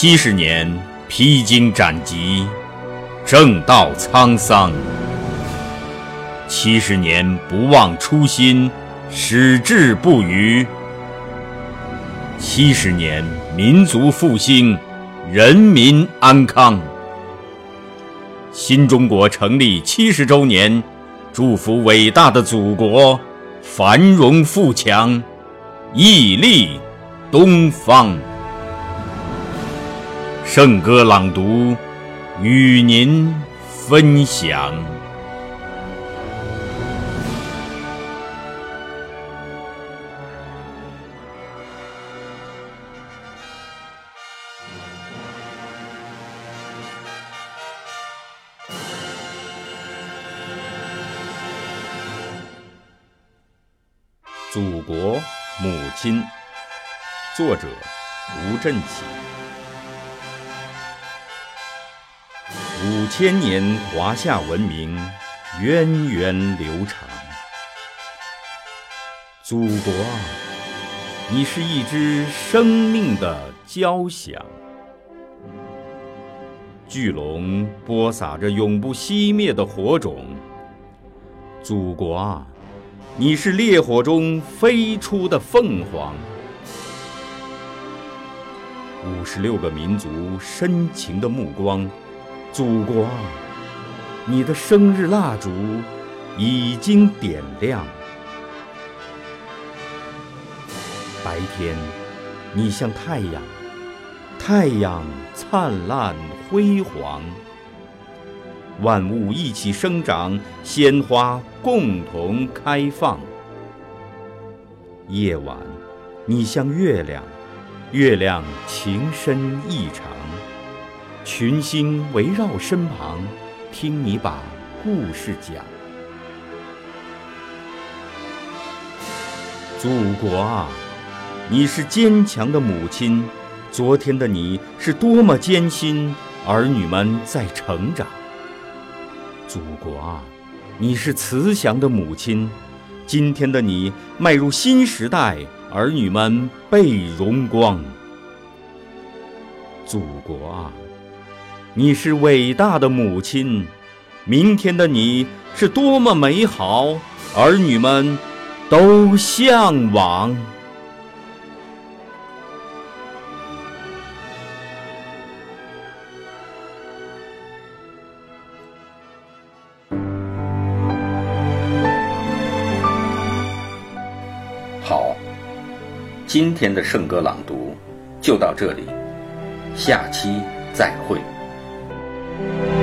七十年披荆斩棘，正道沧桑；七十年不忘初心，矢志不渝；七十年民族复兴，人民安康。新中国成立七十周年，祝福伟大的祖国繁荣富强，屹立东方。圣歌朗读，与您分享。祖国母亲，作者吴振起。五千年华夏文明源远流长，祖国啊，你是一支生命的交响，巨龙播撒着永不熄灭的火种。祖国啊，你是烈火中飞出的凤凰。五十六个民族深情的目光。祖国，你的生日蜡烛已经点亮。白天，你像太阳，太阳灿烂辉煌，万物一起生长，鲜花共同开放。夜晚，你像月亮，月亮情深意长。群星围绕身旁，听你把故事讲。祖国啊，你是坚强的母亲。昨天的你是多么艰辛，儿女们在成长。祖国啊，你是慈祥的母亲。今天的你迈入新时代，儿女们倍荣光。祖国啊！你是伟大的母亲，明天的你是多么美好，儿女们都向往。好，今天的圣歌朗读就到这里，下期再会。Bye.